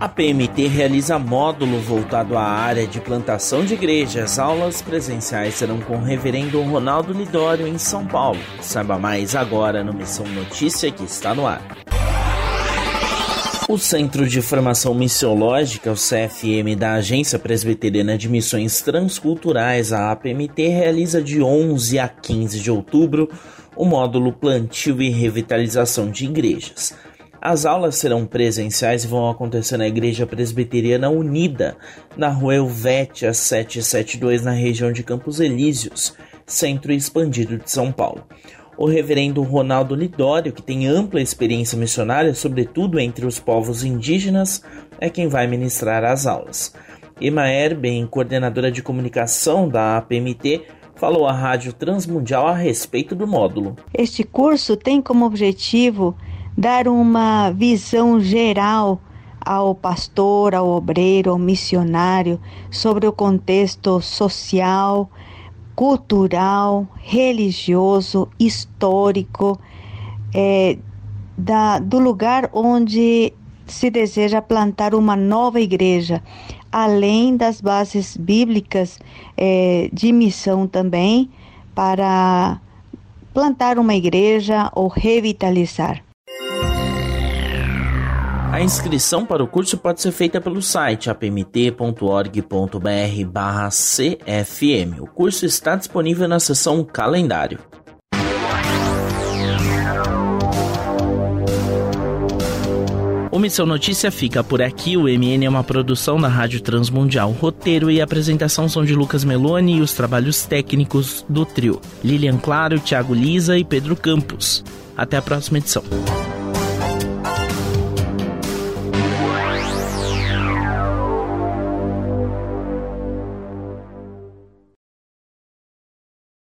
A PMT realiza módulo voltado à área de plantação de igrejas. Aulas presenciais serão com o reverendo Ronaldo Lidório em São Paulo. Saiba mais agora no Missão Notícia que está no ar. O Centro de Formação Missiológica, o CFM, da Agência Presbiteriana de Missões Transculturais, a APMT, realiza de 11 a 15 de outubro o módulo Plantio e Revitalização de Igrejas. As aulas serão presenciais e vão acontecer na Igreja Presbiteriana Unida, na rua Helvétia 772, na região de Campos Elíseos, centro expandido de São Paulo. O reverendo Ronaldo Lidório, que tem ampla experiência missionária, sobretudo entre os povos indígenas, é quem vai ministrar as aulas. Emma Erben, coordenadora de comunicação da APMT, falou à Rádio Transmundial a respeito do módulo. Este curso tem como objetivo dar uma visão geral ao pastor, ao obreiro, ao missionário sobre o contexto social, cultural, religioso, histórico é, da, do lugar onde se deseja plantar uma nova igreja, além das bases bíblicas é, de missão também para plantar uma igreja ou revitalizar. A inscrição para o curso pode ser feita pelo site apmt.org.br/cfm. O curso está disponível na seção Calendário. O Missão Notícia fica por aqui. O MN é uma produção da Rádio Transmundial. roteiro e apresentação são de Lucas Meloni e os trabalhos técnicos do trio. Lilian Claro, Thiago Lisa e Pedro Campos. Até a próxima edição.